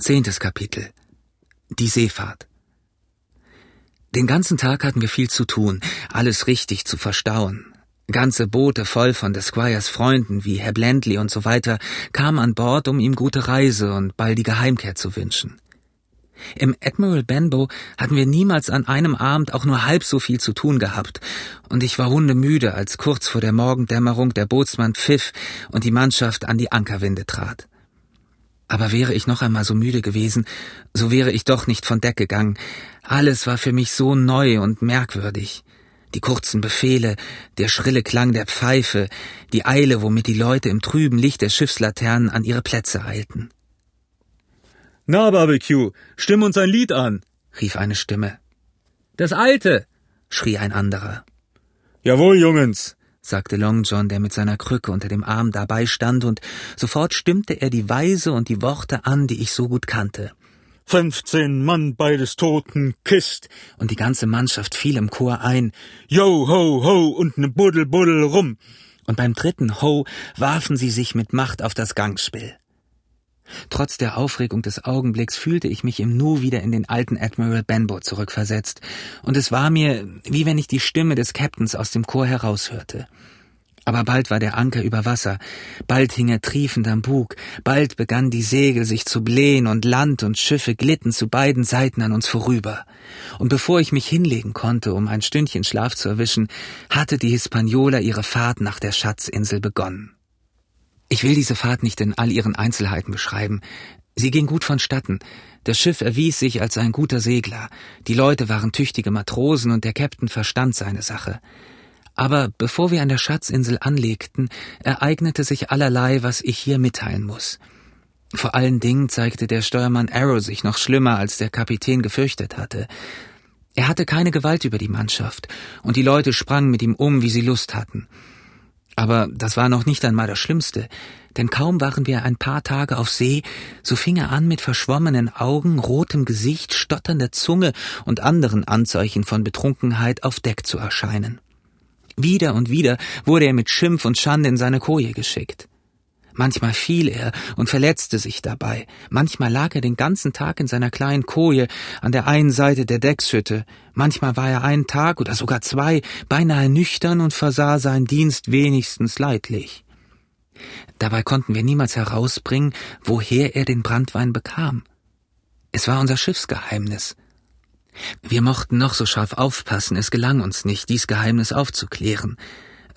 Zehntes Kapitel Die Seefahrt Den ganzen Tag hatten wir viel zu tun, alles richtig zu verstauen. Ganze Boote voll von des Squires Freunden wie Herr Blendley und so weiter kamen an Bord, um ihm gute Reise und baldige Heimkehr zu wünschen. Im Admiral Benbow hatten wir niemals an einem Abend auch nur halb so viel zu tun gehabt, und ich war hundemüde, als kurz vor der Morgendämmerung der Bootsmann pfiff und die Mannschaft an die Ankerwinde trat. Aber wäre ich noch einmal so müde gewesen, so wäre ich doch nicht von Deck gegangen. Alles war für mich so neu und merkwürdig. Die kurzen Befehle, der schrille Klang der Pfeife, die Eile, womit die Leute im trüben Licht der Schiffslaternen an ihre Plätze eilten. Na, Barbecue, stimm uns ein Lied an, rief eine Stimme. Das alte, schrie ein anderer. Jawohl, Jungens, sagte Long John, der mit seiner Krücke unter dem Arm dabei stand, und sofort stimmte er die Weise und die Worte an, die ich so gut kannte. Fünfzehn Mann bei des Toten Kist. Und die ganze Mannschaft fiel im Chor ein. Yo, ho, ho und ne Buddel, Buddel rum. Und beim dritten Ho warfen sie sich mit Macht auf das Gangspiel. Trotz der Aufregung des Augenblicks fühlte ich mich im Nu wieder in den alten Admiral Benbow zurückversetzt, und es war mir, wie wenn ich die Stimme des Captains aus dem Chor heraushörte. Aber bald war der Anker über Wasser, bald hing er triefend am Bug, bald begann die Segel sich zu blähen und Land und Schiffe glitten zu beiden Seiten an uns vorüber. Und bevor ich mich hinlegen konnte, um ein Stündchen Schlaf zu erwischen, hatte die Hispaniola ihre Fahrt nach der Schatzinsel begonnen. Ich will diese Fahrt nicht in all ihren Einzelheiten beschreiben. Sie ging gut vonstatten. Das Schiff erwies sich als ein guter Segler. Die Leute waren tüchtige Matrosen und der Käpt'n verstand seine Sache. Aber bevor wir an der Schatzinsel anlegten, ereignete sich allerlei, was ich hier mitteilen muss. Vor allen Dingen zeigte der Steuermann Arrow sich noch schlimmer, als der Kapitän gefürchtet hatte. Er hatte keine Gewalt über die Mannschaft, und die Leute sprangen mit ihm um, wie sie Lust hatten. Aber das war noch nicht einmal das Schlimmste, denn kaum waren wir ein paar Tage auf See, so fing er an, mit verschwommenen Augen, rotem Gesicht, stotternder Zunge und anderen Anzeichen von Betrunkenheit auf Deck zu erscheinen. Wieder und wieder wurde er mit Schimpf und Schande in seine Koje geschickt. Manchmal fiel er und verletzte sich dabei, manchmal lag er den ganzen Tag in seiner kleinen Koje an der einen Seite der Deckshütte, manchmal war er einen Tag oder sogar zwei beinahe nüchtern und versah seinen Dienst wenigstens leidlich. Dabei konnten wir niemals herausbringen, woher er den Brandwein bekam. Es war unser Schiffsgeheimnis. Wir mochten noch so scharf aufpassen, es gelang uns nicht, dies Geheimnis aufzuklären.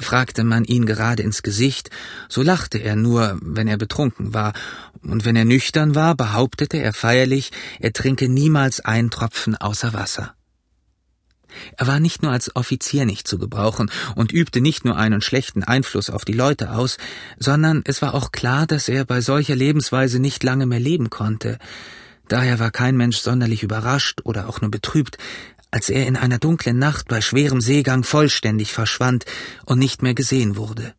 Fragte man ihn gerade ins Gesicht, so lachte er nur, wenn er betrunken war, und wenn er nüchtern war, behauptete er feierlich, er trinke niemals einen Tropfen außer Wasser. Er war nicht nur als Offizier nicht zu gebrauchen und übte nicht nur einen schlechten Einfluss auf die Leute aus, sondern es war auch klar, dass er bei solcher Lebensweise nicht lange mehr leben konnte. Daher war kein Mensch sonderlich überrascht oder auch nur betrübt, als er in einer dunklen Nacht bei schwerem Seegang vollständig verschwand und nicht mehr gesehen wurde.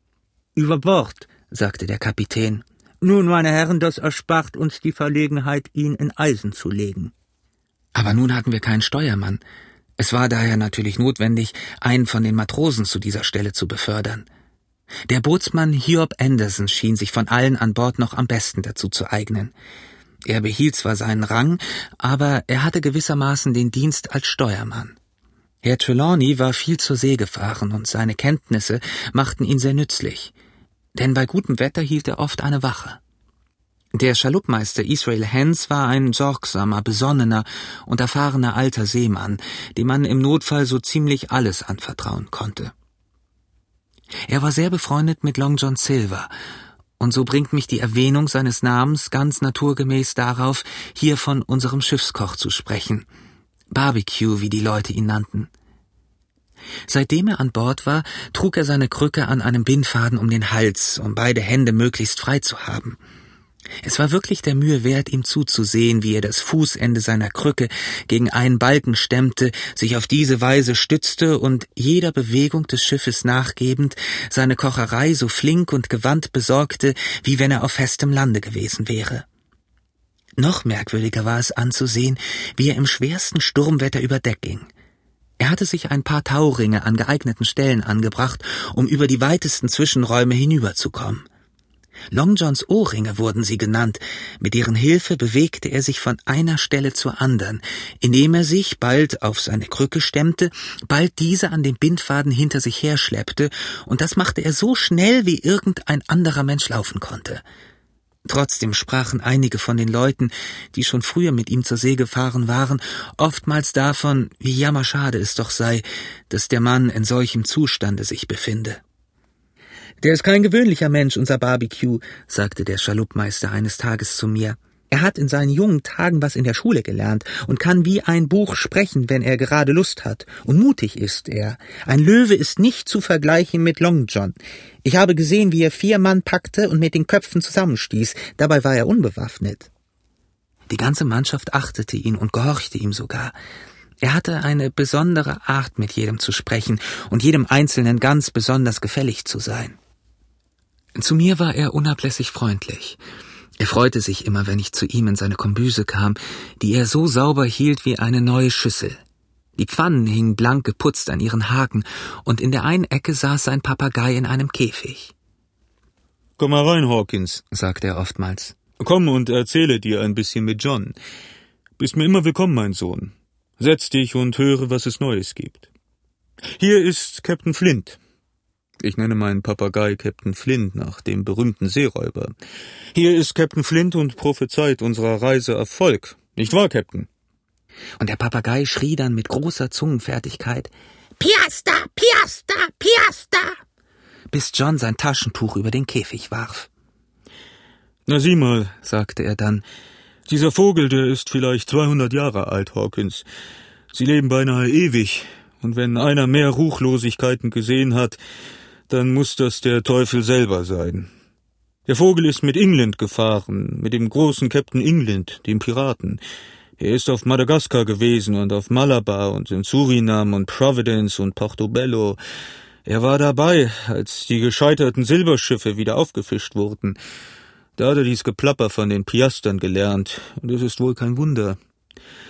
Über Bord, sagte der Kapitän. Nun, meine Herren, das erspart uns die Verlegenheit, ihn in Eisen zu legen. Aber nun hatten wir keinen Steuermann. Es war daher natürlich notwendig, einen von den Matrosen zu dieser Stelle zu befördern. Der Bootsmann Hiob Anderson schien sich von allen an Bord noch am besten dazu zu eignen. Er behielt zwar seinen Rang, aber er hatte gewissermaßen den Dienst als Steuermann. Herr Trelawney war viel zur See gefahren und seine Kenntnisse machten ihn sehr nützlich, denn bei gutem Wetter hielt er oft eine Wache. Der Schaluppmeister Israel Hens war ein sorgsamer, besonnener und erfahrener alter Seemann, dem man im Notfall so ziemlich alles anvertrauen konnte. Er war sehr befreundet mit Long John Silver und so bringt mich die Erwähnung seines Namens ganz naturgemäß darauf, hier von unserem Schiffskoch zu sprechen. Barbecue, wie die Leute ihn nannten. Seitdem er an Bord war, trug er seine Krücke an einem Bindfaden um den Hals, um beide Hände möglichst frei zu haben. Es war wirklich der Mühe wert, ihm zuzusehen, wie er das Fußende seiner Krücke gegen einen Balken stemmte, sich auf diese Weise stützte und jeder Bewegung des Schiffes nachgebend seine Kocherei so flink und gewandt besorgte, wie wenn er auf festem Lande gewesen wäre. Noch merkwürdiger war es anzusehen, wie er im schwersten Sturmwetter über Deck ging. Er hatte sich ein paar Tauringe an geeigneten Stellen angebracht, um über die weitesten Zwischenräume hinüberzukommen. Long Johns Ohrringe wurden sie genannt, mit deren Hilfe bewegte er sich von einer Stelle zur anderen, indem er sich bald auf seine Krücke stemmte, bald diese an dem Bindfaden hinter sich herschleppte, und das machte er so schnell, wie irgendein anderer Mensch laufen konnte. Trotzdem sprachen einige von den Leuten, die schon früher mit ihm zur See gefahren waren, oftmals davon, wie jammerschade es doch sei, dass der Mann in solchem Zustande sich befinde. Der ist kein gewöhnlicher Mensch, unser Barbecue, sagte der Schaluppmeister eines Tages zu mir. Er hat in seinen jungen Tagen was in der Schule gelernt und kann wie ein Buch sprechen, wenn er gerade Lust hat. Und mutig ist er. Ein Löwe ist nicht zu vergleichen mit Long John. Ich habe gesehen, wie er vier Mann packte und mit den Köpfen zusammenstieß. Dabei war er unbewaffnet. Die ganze Mannschaft achtete ihn und gehorchte ihm sogar. Er hatte eine besondere Art, mit jedem zu sprechen und jedem Einzelnen ganz besonders gefällig zu sein. Zu mir war er unablässig freundlich. Er freute sich immer, wenn ich zu ihm in seine Kombüse kam, die er so sauber hielt wie eine neue Schüssel. Die Pfannen hingen blank geputzt an ihren Haken, und in der einen Ecke saß sein Papagei in einem Käfig. Komm mal rein, Hawkins, sagte er oftmals. Komm und erzähle dir ein bisschen mit John. Bist mir immer willkommen, mein Sohn. Setz dich und höre, was es Neues gibt. Hier ist Captain Flint. Ich nenne meinen Papagei Captain Flint nach dem berühmten Seeräuber. Hier ist Captain Flint und prophezeit unserer Reise Erfolg. Nicht wahr, Captain? Und der Papagei schrie dann mit großer Zungenfertigkeit Piasta, Piasta, Piasta, bis John sein Taschentuch über den Käfig warf. Na sieh mal, sagte er dann, dieser Vogel, der ist vielleicht 200 Jahre alt, Hawkins. Sie leben beinahe ewig, und wenn einer mehr Ruchlosigkeiten gesehen hat, dann muss das der Teufel selber sein. Der Vogel ist mit England gefahren, mit dem großen Captain England, dem Piraten. Er ist auf Madagaskar gewesen und auf Malabar und in Surinam und Providence und Portobello. Er war dabei, als die gescheiterten Silberschiffe wieder aufgefischt wurden. Da hat er dies Geplapper von den Piastern gelernt, und es ist wohl kein Wunder.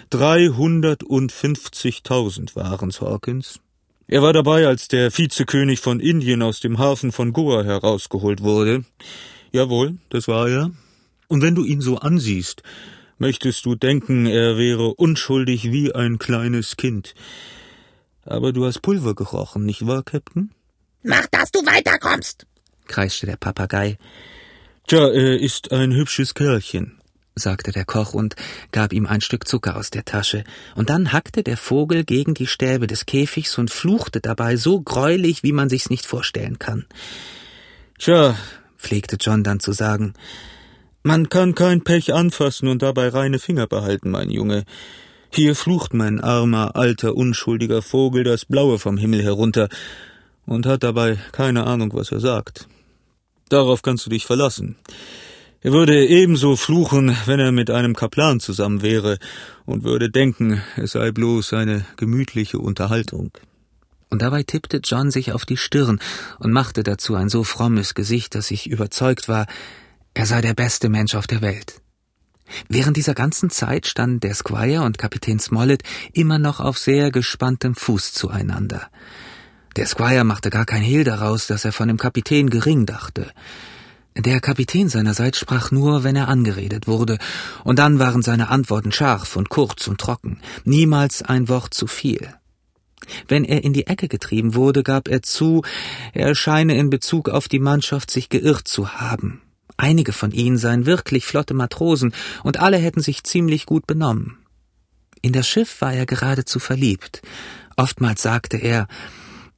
Dreihundertundfünfzigtausend waren's, Hawkins. Er war dabei, als der Vizekönig von Indien aus dem Hafen von Goa herausgeholt wurde. Jawohl, das war er. Und wenn du ihn so ansiehst, möchtest du denken, er wäre unschuldig wie ein kleines Kind. Aber du hast Pulver gerochen, nicht wahr, Captain? Mach, dass du weiterkommst, kreischte der Papagei. Tja, er ist ein hübsches Kerlchen, sagte der Koch und gab ihm ein Stück Zucker aus der Tasche, und dann hackte der Vogel gegen die Stäbe des Käfigs und fluchte dabei so greulich, wie man sich's nicht vorstellen kann. Tja, pflegte John dann zu sagen, man kann kein Pech anfassen und dabei reine Finger behalten, mein Junge. Hier flucht mein armer, alter, unschuldiger Vogel das Blaue vom Himmel herunter und hat dabei keine Ahnung, was er sagt. Darauf kannst du dich verlassen. Er würde ebenso fluchen, wenn er mit einem Kaplan zusammen wäre und würde denken, es sei bloß eine gemütliche Unterhaltung. Und dabei tippte John sich auf die Stirn und machte dazu ein so frommes Gesicht, dass ich überzeugt war, er sei der beste Mensch auf der Welt. Während dieser ganzen Zeit standen der Squire und Kapitän Smollett immer noch auf sehr gespanntem Fuß zueinander. Der Squire machte gar kein Hehl daraus, dass er von dem Kapitän gering dachte. Der Kapitän seinerseits sprach nur, wenn er angeredet wurde, und dann waren seine Antworten scharf und kurz und trocken, niemals ein Wort zu viel. Wenn er in die Ecke getrieben wurde, gab er zu, er scheine in Bezug auf die Mannschaft sich geirrt zu haben. Einige von ihnen seien wirklich flotte Matrosen, und alle hätten sich ziemlich gut benommen. In das Schiff war er geradezu verliebt. Oftmals sagte er,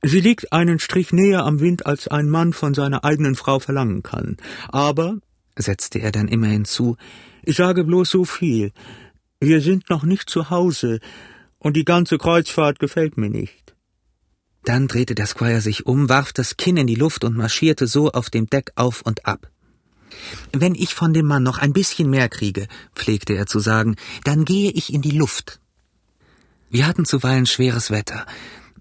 Sie liegt einen Strich näher am Wind, als ein Mann von seiner eigenen Frau verlangen kann. Aber, setzte er dann immer hinzu, ich sage bloß so viel. Wir sind noch nicht zu Hause, und die ganze Kreuzfahrt gefällt mir nicht. Dann drehte der Squire sich um, warf das Kinn in die Luft und marschierte so auf dem Deck auf und ab. Wenn ich von dem Mann noch ein bisschen mehr kriege, pflegte er zu sagen, dann gehe ich in die Luft. Wir hatten zuweilen schweres Wetter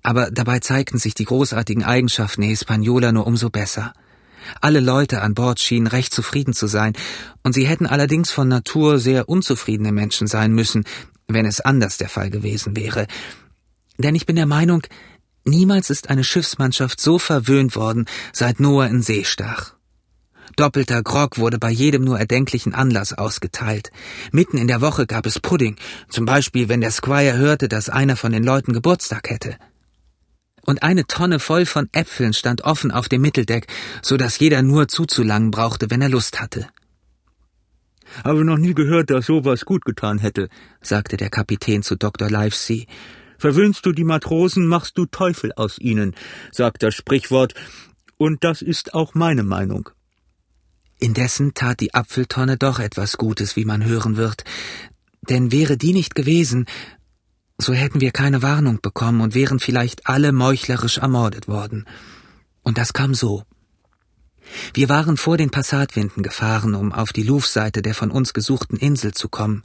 aber dabei zeigten sich die großartigen Eigenschaften der Hispaniola nur umso besser. Alle Leute an Bord schienen recht zufrieden zu sein, und sie hätten allerdings von Natur sehr unzufriedene Menschen sein müssen, wenn es anders der Fall gewesen wäre. Denn ich bin der Meinung, niemals ist eine Schiffsmannschaft so verwöhnt worden, seit Noah in See stach. Doppelter Grog wurde bei jedem nur erdenklichen Anlass ausgeteilt. Mitten in der Woche gab es Pudding, zum Beispiel wenn der Squire hörte, dass einer von den Leuten Geburtstag hätte. Und eine Tonne voll von Äpfeln stand offen auf dem Mitteldeck, so dass jeder nur zuzulangen brauchte, wenn er Lust hatte. Habe noch nie gehört, dass sowas gut getan hätte, sagte der Kapitän zu Dr. Livesey. Verwöhnst du die Matrosen, machst du Teufel aus ihnen, sagt das Sprichwort, und das ist auch meine Meinung. Indessen tat die Apfeltonne doch etwas Gutes, wie man hören wird, denn wäre die nicht gewesen, so hätten wir keine Warnung bekommen und wären vielleicht alle meuchlerisch ermordet worden. Und das kam so. Wir waren vor den Passatwinden gefahren, um auf die Louvre-Seite der von uns gesuchten Insel zu kommen.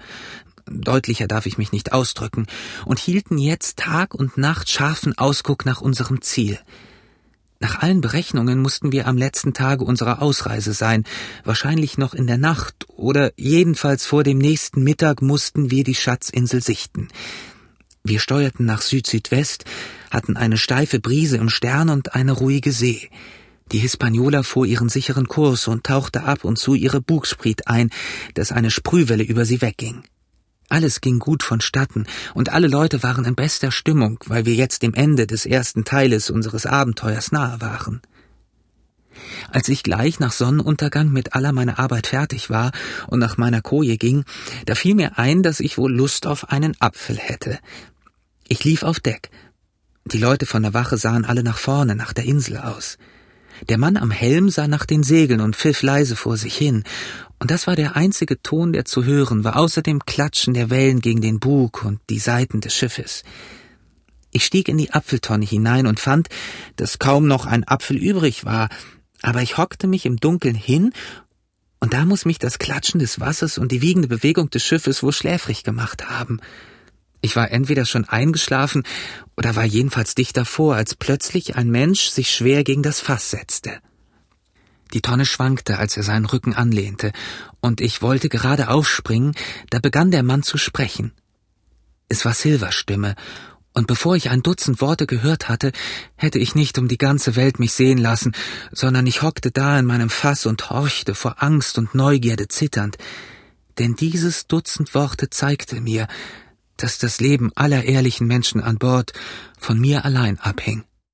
Deutlicher darf ich mich nicht ausdrücken, und hielten jetzt Tag und Nacht scharfen Ausguck nach unserem Ziel – nach allen Berechnungen mussten wir am letzten Tage unserer Ausreise sein, wahrscheinlich noch in der Nacht oder jedenfalls vor dem nächsten Mittag mussten wir die Schatzinsel sichten. Wir steuerten nach Süd-Südwest, hatten eine steife Brise im Stern und eine ruhige See. Die Hispaniola fuhr ihren sicheren Kurs und tauchte ab und zu ihre Bugspriet ein, dass eine Sprühwelle über sie wegging. Alles ging gut vonstatten, und alle Leute waren in bester Stimmung, weil wir jetzt dem Ende des ersten Teiles unseres Abenteuers nahe waren. Als ich gleich nach Sonnenuntergang mit aller meiner Arbeit fertig war und nach meiner Koje ging, da fiel mir ein, dass ich wohl Lust auf einen Apfel hätte. Ich lief auf Deck. Die Leute von der Wache sahen alle nach vorne, nach der Insel aus. Der Mann am Helm sah nach den Segeln und pfiff leise vor sich hin, und das war der einzige Ton, der zu hören war, außer dem Klatschen der Wellen gegen den Bug und die Seiten des Schiffes. Ich stieg in die Apfeltonne hinein und fand, dass kaum noch ein Apfel übrig war, aber ich hockte mich im Dunkeln hin, und da muss mich das Klatschen des Wassers und die wiegende Bewegung des Schiffes wohl schläfrig gemacht haben. Ich war entweder schon eingeschlafen oder war jedenfalls dicht davor, als plötzlich ein Mensch sich schwer gegen das Fass setzte. Die Tonne schwankte, als er seinen Rücken anlehnte, und ich wollte gerade aufspringen, da begann der Mann zu sprechen. Es war Silvers Stimme, und bevor ich ein Dutzend Worte gehört hatte, hätte ich nicht um die ganze Welt mich sehen lassen, sondern ich hockte da in meinem Fass und horchte vor Angst und Neugierde zitternd, denn dieses Dutzend Worte zeigte mir, dass das Leben aller ehrlichen Menschen an Bord von mir allein abhing.